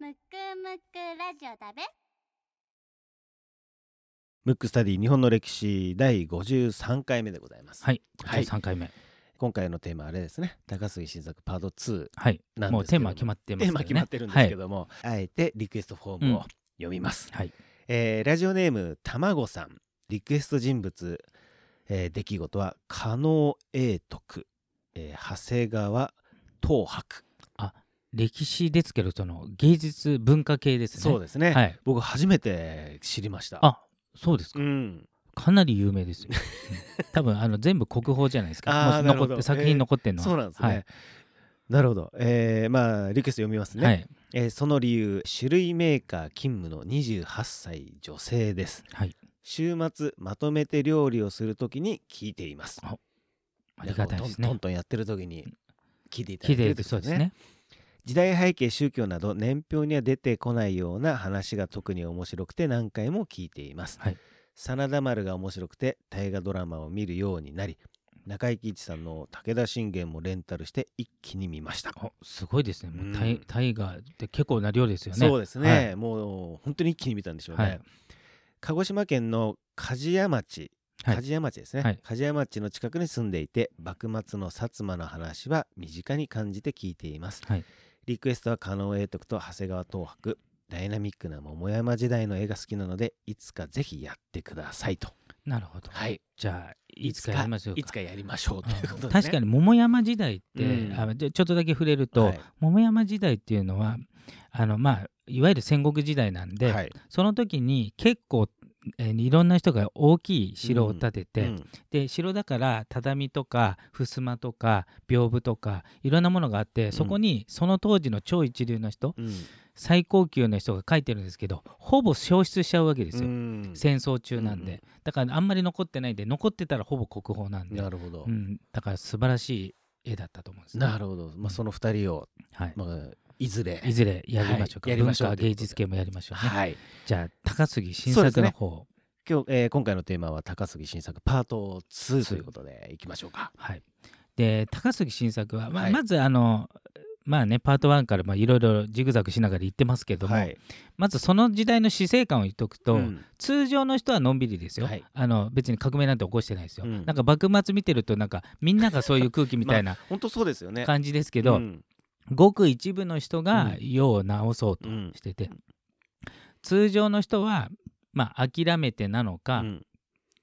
むくむくラジオだべ。ムックスタディ日本の歴史第53回目でございます、はい、はい。3回目。今回のテーマはあれですね。高杉新作パート2はい。なんですけども。うテーマは決まってますテー。マ決まってるんですけども、あえてリクエストフォームを読みます、はい。えーラジオネームたまごさん。リクエスト人物、えー出来事は加納永徳、えー長谷川東博歴史ですけど、その芸術文化系ですね。そうですね、はい。僕初めて知りましたあ、そうですか。うんかなり有名ですよ。うん多分あの全部国宝じゃないですか。残って作品残ってんのは。そうなんですね、はい。なるほど、えーまあリクエスト読みますね、はい。えーその理由種類メーカー勤務の28歳女性ですはい。週末まとめて料理をするときに聞いていますあありがたいですねトン。トンやってる時に聞いていただ聞いいてるてるそうですね。時代背景宗教など年表には出てこないような話が特に面白くて何回も聞いています、はい。真田丸が面白くて大河ドラマを見るようになり中井貴一さんの武田信玄もレンタルして一気に見ました。あすごいですね。もうんうタイタイガーって結構な量ですよね。そうですね、はい。もう本当に一気に見たんでしょうね、はい。鹿児島県の梶屋町はい。梶屋町ですね、はい。梶屋町の近くに住んでいて幕末の薩摩の話は身近に感じて聞いています、はいリクエストは加納永徳と長谷川東博。ダイナミックな桃山時代の絵が好きなのでいつかぜひやってくださいと。なるほど。はい。じゃあいつかやりましょうか。いつかやりましょうということで、ね、確かに桃山時代って、うん。あちょっとだけ触れると、はい。桃山時代っていうのはあの、まあ、いわゆる戦国時代なんで、はい。その時に結構、えーいろんな人が大きい城を建てて、うん。で城だから畳とか襖とか屏風とかいろんなものがあってそこにその当時の超一流の人、うん。最高級の人が書いてるんですけどほぼ消失しちゃうわけですよ、うん。戦争中なんで、うんだからあんまり残ってないんで残ってたらほぼ国宝なんで、なるほど、うん、だから素晴らしい絵だったと思うんですね。なるほど、まあ、その二人を、はい。まあ、いずれ。いずれやりましょうか。はい文化芸術系もやりましょうね。はい。じゃあ高杉新そうですね。作の方、今日、えー今回のテーマは高杉新作パート2ということでいきましょうか。はい。で高杉新作は、まあはい。まずあのまあねパート1からまあいろいろジグザグしながら言ってますけども、はい。まずその時代の死生観を言っとくと、うん。通常の人はのんびりですよ、はい。あの別に革命なんて起こしてないですよ、うん。なんか幕末見てるとなんかみんながそういう空気みたいな 本当そうですよね。感じですけど、うんごく一部の人がうん。世を直そうとうん。してて、通常の人はまあ諦めてなのか、うん。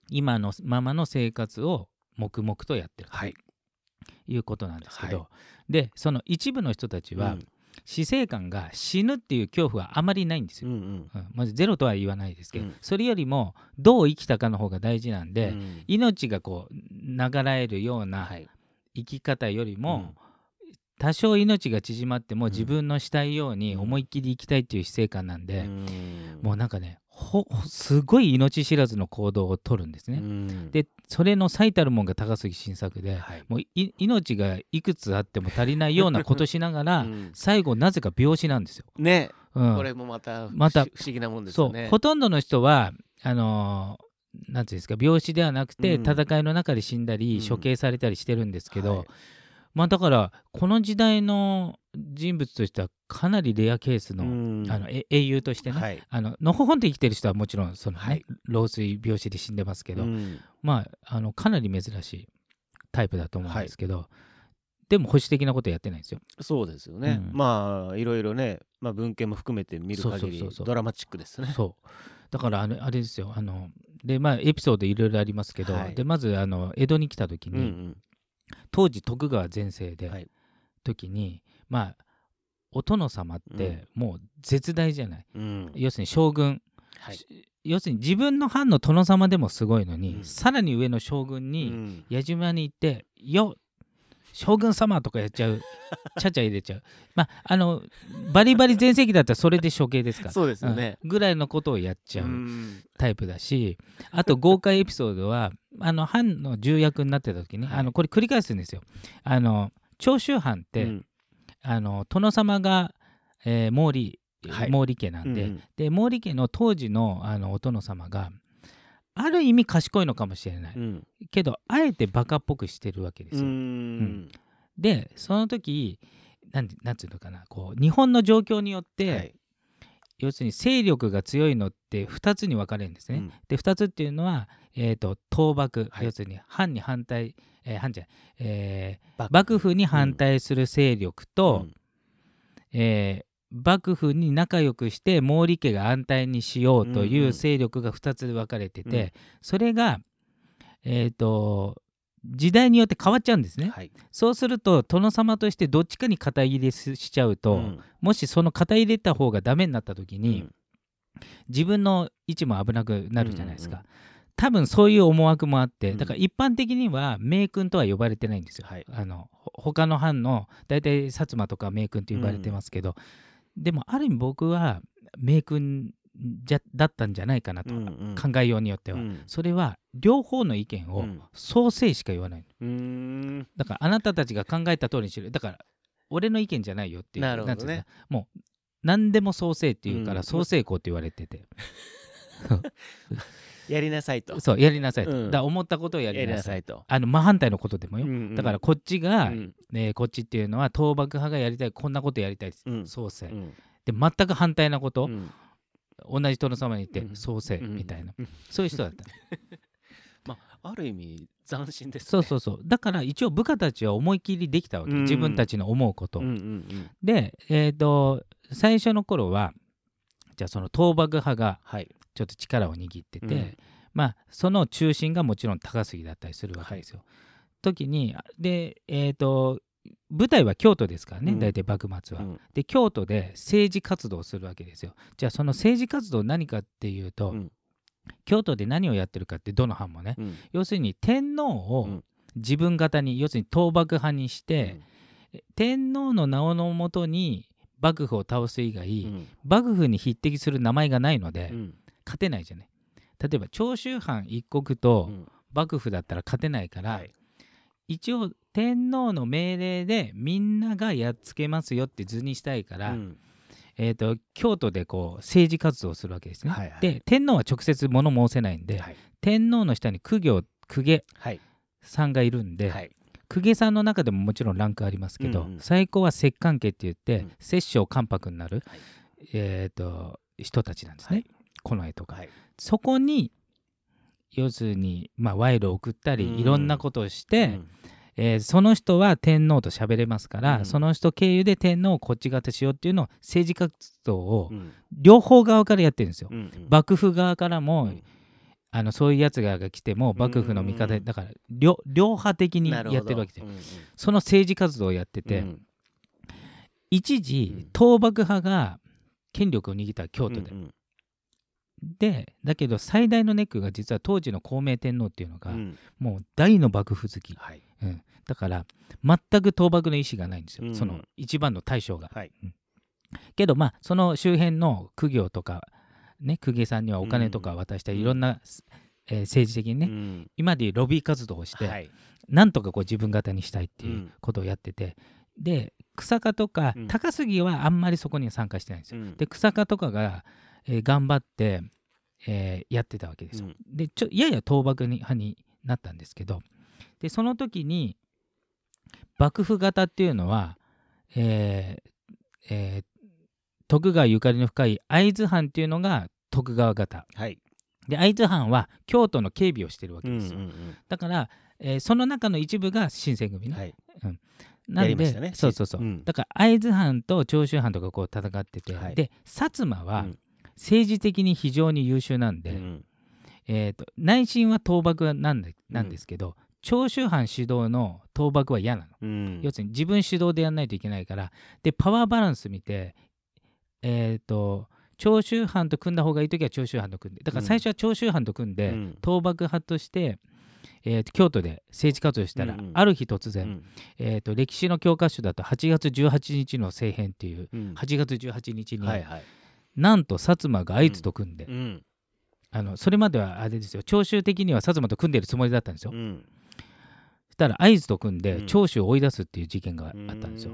今のままの生活を黙々とやってるはい。ということなんですけど、はでその一部の人たちは、うん。死生観が死ぬっていう恐怖はあまりないんですよ。うん。うん。まずゼロとは言わないですけど、うん。それよりもどう生きたかの方が大事なんで、うん。命がこう流れるようなはい。生き方よりも、うん多少命が縮まってもうん。自分のしたいように思いっきり生きたいっていう死生観なんで、うん。もうなんかねすごい命知らずの行動をとるんですね。うん。でそれの最たるもんが高杉晋作で、はい。もうい命がいくつあっても足りないようなことしながら、うん。最後なぜか病死なんですよ。ね、うん。これもまたまた不思議なもんですよね。ほとんどの人はあのーなんていうんですか病死ではなくて、うん。戦いの中で死んだり、うん。処刑されたりしてるんですけど、はいまあだからこの時代の人物としてはかなりレアケースの,、うん。あのえ英雄としてね、はい。あののほほんと生きてる人はもちろんその、ねはい。老衰病死で死んでますけど、うん。まああのかなり珍しいタイプだと思うんですけど、でも保守的なことやってないんですよ。そうですよね。うん。まあいろいろね、まあ文献も含めて見る限りそうそうそうそう。ドラマチックですね。そう。だからあれあれですよ。あのでまあエピソードいろいろありますけど、はい。でまずあの江戸に来た時に、うん当時徳川全盛で、はい。時にまあお殿様ってもう絶大じゃない、うん。要するに将軍。はい。要するに自分の藩の殿様でもすごいのに、うん。さらに上の将軍うにん。矢島に行って「よ将軍様!」とかやっちゃう。ちゃちゃ入れちゃう。まああのバリバリ全盛期だったらそれで処刑ですから。そうですよね。うん。ぐらいのことをやっちゃううん。タイプだし、あと豪快エピソードはあの藩の重役になってた時に、はい。あのこれ繰り返すんですよ。あの長州藩って、うん。あの殿様が、えー毛利はい。毛利家なんで,、うんうん。で毛利家の当時のあのお殿様がある意味賢いのかもしれない、うん。けどあえてバカっぽくしてるわけですうよ。ん。でその時なんてなんていうのかな。こう日本の状況によって、はい。要するに勢力が強いのって2つに分かれるんですね。うん。で2つっていうのは、えー、と倒幕、はい。要するに藩に反対、えー藩じゃない。えー幕幕府に反対する勢力と、うん。えー幕府に仲良くして毛利家が安泰にしようとうんいううん勢力が2つ分かれてて、うん。それが、えー、と時代によって変わっちゃうんですね。はい。そうすると殿様としてどっちかに肩入れししちゃうと、うん。もしその肩入れた方がダメになった時に、うん。自分の位置も危なくなるじゃないですか、うんうん多分そういう思惑もあって、うん。だから一般的には名君とは呼ばれてないんですよ、はい。あのほ他の藩の大体薩摩とか名君と呼ばれてますけど、でもある意味僕は名君じゃだったんじゃないかなと、うんうん。考えようによっては、うん。それは両方の意見をうん。創生しか言わないうーん。だからあなたたちが考えた通りにしろ。だから俺の意見じゃないよっていう。なるほどね。もう何でも創生っていうからうん。創生校って言われてて、やりなさいと。そうやりなさいと、うん。だ思ったことをややりりなさいと。あの真反対のことでもよ、うんうん。だからこっちが、うん。えーこっちっていうのは倒幕派がやりたいこんなことやりたいうん。創生、うん。で全く反対なこと、うん。同じ殿様に言って、うん。創生うん。みたいな、うん。そういう人だった まあある意味斬新ですね。そうそうそう。だから一応部下たちは思い切りできたわけ、うん。自分たちの思うこと、うんうんでえっ、と最初の頃はじゃあその倒幕派がはいちょっと力を握ってて、うん。まあその中心がもちろん高杉だったりするわけですよ。時にでえっ、と舞台は京都ですからね、うん。大体幕末は。うん。で京都で政治活動をするわけですよ。じゃあその政治活動何かっていうと、うん。京都で何をやってるかってどの藩もね、うん。要するに天皇うをん。自分型に、要するに倒幕派にして、天皇の名のもとに幕府を倒す以外、うん幕府に匹敵する名前がないので、うん勝てないじゃない。例えば長州藩一国とうん。幕府だったら勝てないから、はい。一応天皇の命令でみんながやっつけますよって図にしたいから、うん。えー、と京都でこう政治活動をするわけですね。はいはいで天皇は直接物申せないんで、はい。天皇の下に公家公家はい。さんがいるんで、はい。公家さんの中でももちろんランクありますけど、うんうん。最高は摂関家って言って、うん。摂政関白になる、はい。えー、と人たちなんですね、はい近衛とか。はい。そこに要するに、まあ、賄賂を送ったり、うん。いろんなことをして、うん。えーその人は天皇と喋れますから、うん。その人経由で天皇をこっち方しようっていうのを政治活動をうん。両方側からやってるんですよ。うんうん。幕府側からも、うん。あのそういうやつが来ても幕府の味方だから両両派的にやってるわけで。うんうん。その政治活動をやってて、うん。一うん。時倒幕派が権力を握った京都で、うんでだけど最大のネックが実は当時の孝明天皇っていうのが、うん。もう大の幕府好き、はい。うん、だから全く倒幕の意思がないんですよ、うん。その一番の大将が。はい。けどまあその周辺の公業とかね公家さんにはお金とか渡したり、うん。いろんな、えー政治的にね、うん。今でいうロビー活動をして、はい。なんとかこう自分型にしたいっていううん。ことをやってて、で草加とか、うん。高杉はあんまりそこには参加してないんですよ。うん。で草加とかが、えー頑張って、えーやってたわけですよ。うん。でちょやや倒幕に派になったんですけどでその時に幕府型っていうのは、えーえー徳川ゆかりの深い会津藩っていうのが徳川型はい。で会津藩は京都の警備をしてるわけうんですよ、うんだから、えーその中の一部が新選組ね、うんはい。なん。で、やりましたねそうそうそう、うん。だから会津藩と長州藩とかこう戦ってて、はい。で薩摩は、うん政治的に非常に優秀なんで、うん。えー、と内心は倒幕なんでなんですけど、長州藩主導の倒幕は嫌なの。うん。要するに自分主導でやんないといけないから。でパワーバランス見てえっ、と長州藩と組んだ方がいい時は長州藩と組んで。だから最初は長州藩と組んで、うん。倒幕派として、えーと京都で政治活動したら、うんうん。ある日突然、うん。えー、と歴史の教科書だと8月18日の政変っていううん。8月18日に、はいはいなんと薩摩が会津と組んで、うん。あのそれまではあれですよ。長州的には薩摩と組んでるつもりだったんですよ、うん。そしたら会津と組んでうん。長州を追い出すっていう事件があったんですよ。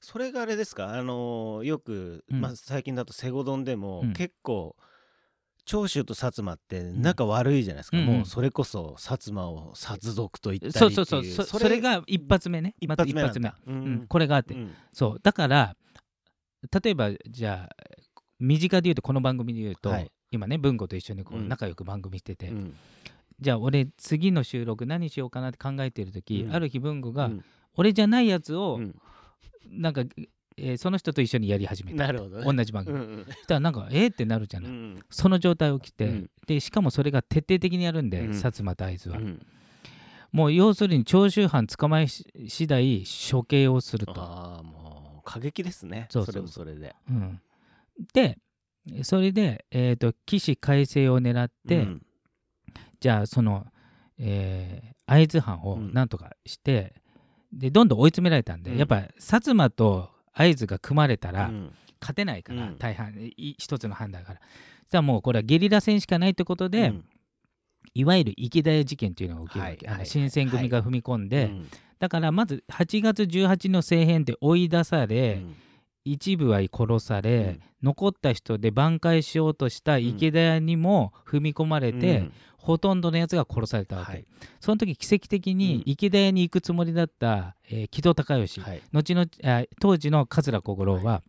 それがあれですか？あのーよく、うん。まあ、最近だとセゴドンでも、うん。結構長州と薩摩って仲悪いじゃないですか、うんもうそれこそ薩摩を殺族と言ったりってそいう。うそうそう。そそれが一発目ね。一発目なんだ、ううん。ん、これがあって、うん。そう。だから例えばじゃあ身近で言うとこの番組で言うと、はい。今ね文吾と一緒にこううん。仲良く番組してて、うん。じゃあ俺次の収録何しようかなって考えてる時、うん。ある日文吾が、うん。俺じゃないやつを、うん。なんか、えーその人と一緒にやり始めた。なるほどね。同じ番組、うんうん。そしたらなんかえー、ってなるじゃない、うん。その状態起きて、うん。でしかもそれが徹底的にやるんで、うん。薩摩と会津は、うん。もう要するに長州藩捕まえし次第処刑をすると、ああもう過激ですね。そうそう。それもそれで。うん、でそれで、えー、と起死回生を狙って、うん。じゃあその、えー会津藩をうん。なんとかして、でどんどん追い詰められたんで、うん。やっぱ薩摩と会津が組まれたらうん。勝てないから、うん。大半い一つの判断だから。じゃあもうこれはゲリラ戦しかないってことで、うん。いわゆる池田屋事件っていうのが起きるわけ、あのはいはい。新選組が踏み込んで、うん。だからまず8月18の政変で追い出され、うん一部は殺され、残った人で挽回しようとした池田屋にも踏み込まれて、うん。ほとんどのやつが殺されたわけ、はい。その時奇跡的にうん。池田屋に行くつもりだった、えー木戸孝允、はい。後のあ当時の桂小五郎は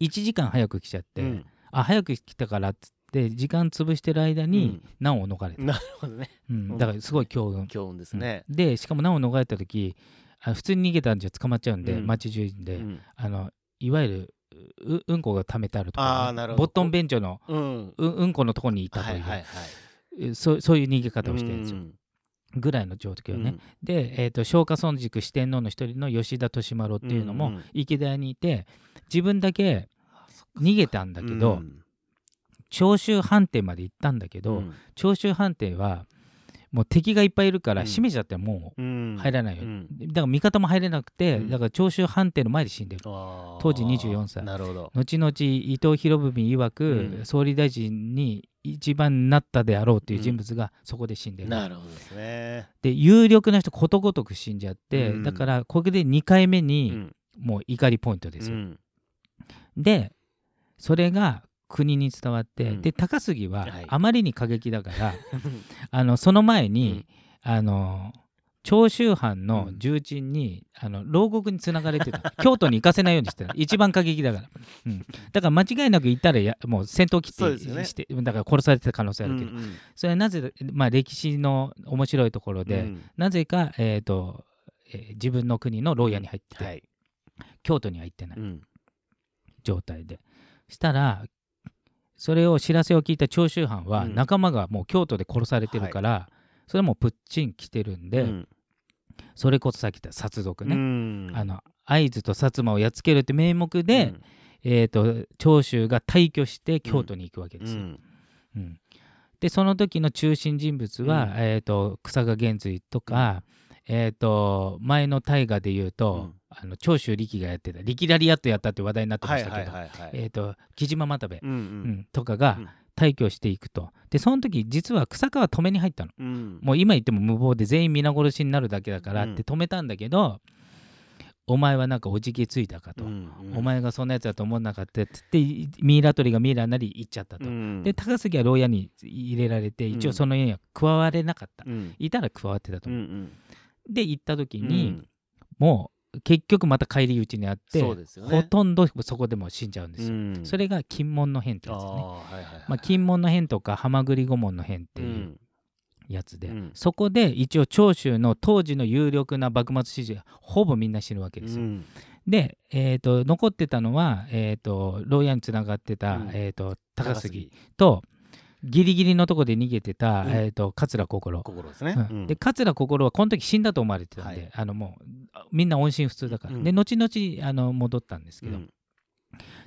1時間早く来ちゃって、うん。あ早く来たからっつって時間潰してる間に難を逃れた、なるほどね。うん。だからすごい強運、強運ですね。うん。でしかも難を逃れた時あ普通に逃げたんじゃ捕まっちゃうんで、うん。町中で、うん。あのいわゆるううんこが溜めてあるとか、あーなるほど。ボットン便所のうん。ううんこのとこにいたという、はいはいはい。えそうそういう逃げ方をしてるんですよ、うん。ぐらいの状況ね、で、えー、と松下村塾四天王の一人の吉田利麿っていうのもうんうん池田屋にいて自分だけ逃げたんだけど、うん。長州藩邸まで行ったんだけど、うん。長州藩邸はもう敵がいっぱいいるからうん。閉めちゃってもううん入らないよ、うん。だから味方も入れなくて、うん。だから長州藩邸の前で死んでる。当時24歳。なるほど。後々伊藤博文曰く、うん。総理大臣に一番なったであろうという人物がそこで死んでる、なるほどですね。で有力な人ことごとく死んじゃって、うん。だからこれで2回目うにん。もう怒りポイントですよ、うん。でそれが国に伝わって、うん。で高杉ははい。あまりに過激だから、あのその前に、あの長州藩の重鎮に、あの牢獄につながれてた。京都に行かせないようにしてた。一番過激だから、うん、だから間違いなく行ったらやもう戦闘切ってしてだから殺されてた可能性あるけど、うんうん。それはなぜ、まあ、歴史の面白いところで、うん。なぜか、えーとえー自分の国の牢屋に入ってて、はい。京都には行ってないうん。状態で。したらそれを知らせを聞いた長州藩はうん。仲間がもう京都で殺されてるから、それもプッチン来てるんで、うん。それこそさっき言った殺族ね、うん。あの会津と薩摩をやっつけるって名目で、うん。えー、と長州が退去して京都に行くわけですよ。うん。うん。でその時の中心人物は、うん。えー、と草賀源瑞とか、えー、と前の大河で言うと、うんあの長州力がやってた力ラリアットやったって話題になってまはいしたけど、えー、と木島又兵衛、うんううんんとかがうん。退去していくと。でその時実は草川止めに入ったの。うん。もう今言っても無謀で全員皆殺しになるだけだからって止めたんだけど、お前はなんかおじけついたかと、うんお前がそんなやつだと思わなかったっつってミイラ取りがミイラになり行っちゃったと、うん。で高杉は牢屋に入れられてうん。一応その家には加われなかった、うん。いたら加わってたと。思う、うん。で行った時うん。に、もう結局また返り討ちにあって、ね。ほとんどそこでもう死んじゃうんですよ、うん。それが金門の変ってやつね。あーはいはいはいまあ、金門の変とか浜栗御門の変ってういうん。やつで、うん。そこで一応長州の当時の有力な幕末支持ほぼみんな死ぬわけですよ。で、えー、と残ってたのは、えー、と牢屋につながってた、うん。えー、と高杉。とギリギリのとこで逃げてた、うん。えー、と桂心、心ですね、うん。うん。で桂心はこの時死んだと思われてたんで、はい。あのもうみんな音信不通だから、うん。で後々あの戻ったんですけど、うん。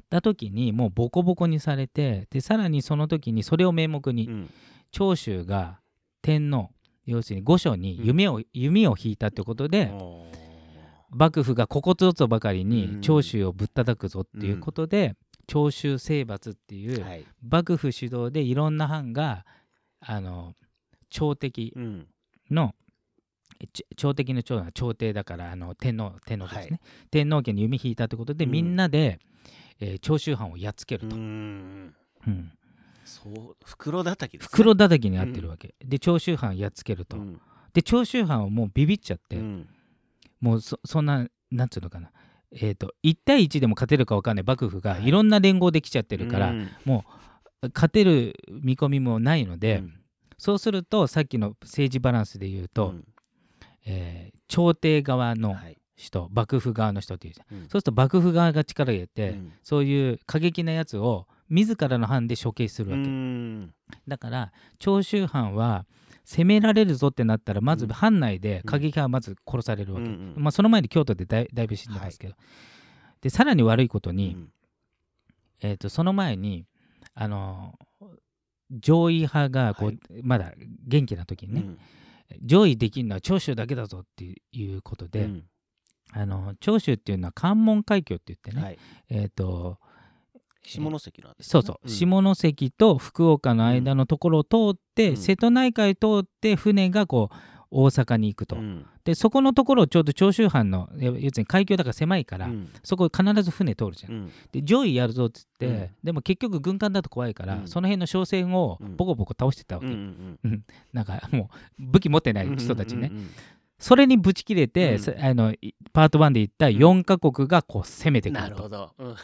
た時にもうボコボコにされてでさらにその時にそれを名目に、うん。長州が天皇要するに御所に弓を,、弓を引いたってことで、幕府がここぞとばかりうん。に長州をぶったたくぞっていうことで、長州征伐っていう、はい。幕府主導でいろんな藩があの朝敵うん。朝敵の長は朝廷だからあの天皇天皇家ですね、は天皇家に弓引いたってことで、うん。みんなで、えー長州藩をやっつけると、うんうんそう袋叩きですね。袋叩きにあってるわけ、で長州藩やっつけると、うん。で長州藩はもうビビっちゃって、うん。もうそそんななんつうのかなえー、と1対1でも勝てるか分かんない幕府がはい。いろんな連合できちゃってるから、うん。勝てる見込みもないので、うん。そうするとさっきの政治バランスで言うと、うん。えー朝廷側のはい。人、幕府側の人っていうじゃんうん。そうすると幕府側が力を入れて、うん。そういう過激なやつを自らの藩で処刑するわけ、うん。だから長州藩は攻められるぞってなったらまずうん。藩内で過激派はまず殺されるわけ、うんうんまあ、その前に京都でだいだいぶ死んでますけど、でさらに悪いことに、うん。えー、とその前にあの上位派がこう、はい。まだ元気な時にね、うん。上位できるのは長州だけだぞっていうことで、うん。あの長州っていうのは関門海峡って言ってね、はい。えっ、と下関なんですね。そうそう、ん。下関と福岡の間のところを通って、うん。瀬戸内海通って船がこう大阪に行くと、うん。でそこのところをちょうど長州藩の要するに海峡だから狭いから、うん。そこ必ず船通るじゃん、うん。で上位やるぞっつって、うん。でも結局軍艦だと怖いから、うん。その辺の商船をうん。ボコボコ倒してたわけ、うんうんなんかもう武器持ってない人たちね、それにぶち切れて、あのいパート1で言った4カ国がこう攻めてくると、なるほど。うん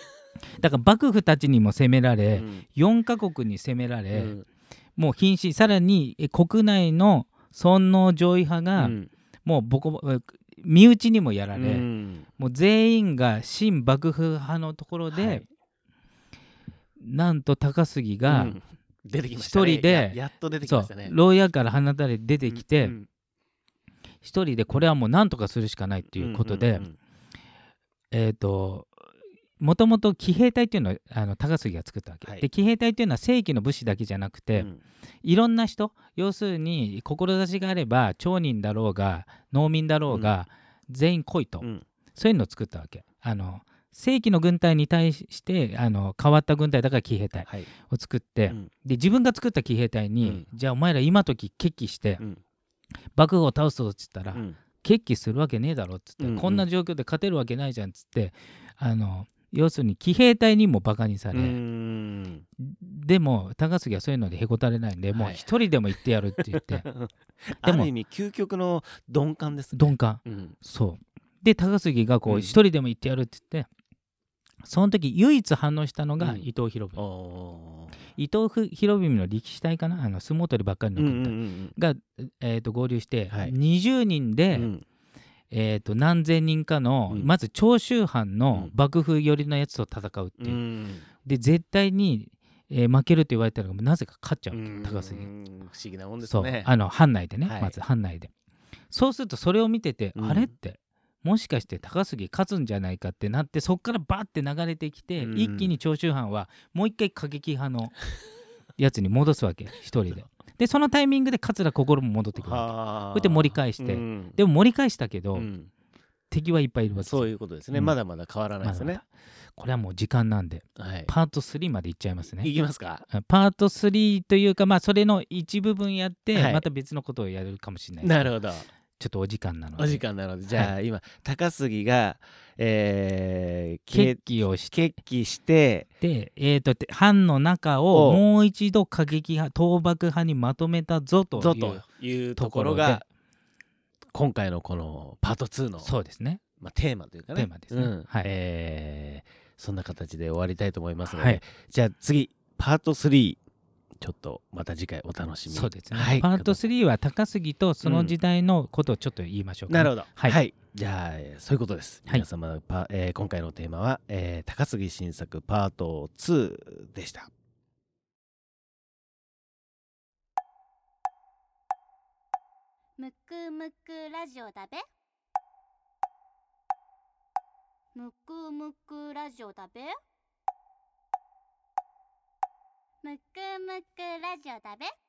だから幕府たちにも攻められ、うん。4カ国に攻められ、うん。もう瀕死さらにえ国内の尊王上位派が、うん。もうボコボコ身内にもやられ、うん。もう全員が新幕府派のところで、はい。なんと高杉が、一人でややっと出てきそうましたね。牢屋から放たれ出てきて、うん一人でこれはもう何とかするしかないっていうことで、んんえっ、ともともと騎兵隊っていうのをあの高杉が作ったわけ、はい。で騎兵隊っていうのは正規の武士だけじゃなくて、うん。いろんな人要するに志があれば町人だろうが農民だろうが、全員来いと、うん。そういうのを作ったわけ。あの正規の軍隊に対してあの変わった軍隊だから騎兵隊はい。を作って、うん。で自分が作った騎兵隊に、じゃあお前ら今時決起して、うん。幕府を倒すぞっつったら、うん。決起するわけねえだろっつって、うんうん。こんな状況で勝てるわけないじゃんっつってあの要するに騎兵隊にもバカにされ、うん。でも高杉はそういうのでへこたれないんで、もうはい一人でも行ってやるって言って。ある意味究極の鈍感ですね。鈍感。うん。そう。で高杉がこうん。う一人でも行ってやるって言って、その時唯一反応したのがうん。伊藤博文、おー。伊藤博文の力士隊かな？あの相撲取りばっかりのうん軍隊、うんが、えー、と合流して、はい。20人で、うんえー、と何千人かの、うん。まず長州藩のうん。幕府寄りのやつと戦うってういう、ん。で絶対に、えー負けると言われたのがなぜか勝っちゃうわけうん。高杉不思議なもんですそう。ねあの藩内でね、はい。まず藩内で。そうするとそれを見てて、うん。あれってもしかして高杉勝つんじゃないかってなってそこからバッて流れてきて、うん。一気に長州藩はもう一回過激派のやつに戻すわけ一人で でそのタイミングで桂心も戻ってくるこうやって盛り返して。うん。でも盛り返したけど、うん。敵はいっぱいいるわけ。ですよそういうことですね。うん。まだまだ変わらないですね。まだまだ。これはもう時間なんではい。パート3までいっちゃいますね。いきますか？パート3というかまあそれの一部分やって、はい。また別のことをやるかもしれないなるほどちょっとお時間なので。お時間なので。じゃあ今高杉がえー決起をして。決起してで、えー、とて藩の中お。をもう一度過激派倒幕派にまとめたぞというぞというところところが今回のこのパート2のそうですね。まあ、テーマというかね。テーマですね。うん。はい。えーそんな形で終わりたいと思いますので、はい。じゃあ次パート3ちょっとまた次回お楽しみそうですね、はい、パート3は高杉とその時代のことをちょっと言いましょうか、ねうん、なるほど、はい、はい、じゃあそういうことです、はい、皆様パ、えー、今回のテーマは、えー、高杉晋作パート2でした。むくむくラジオだべ。むくむくラジオだべ。むくむくラジオだべ。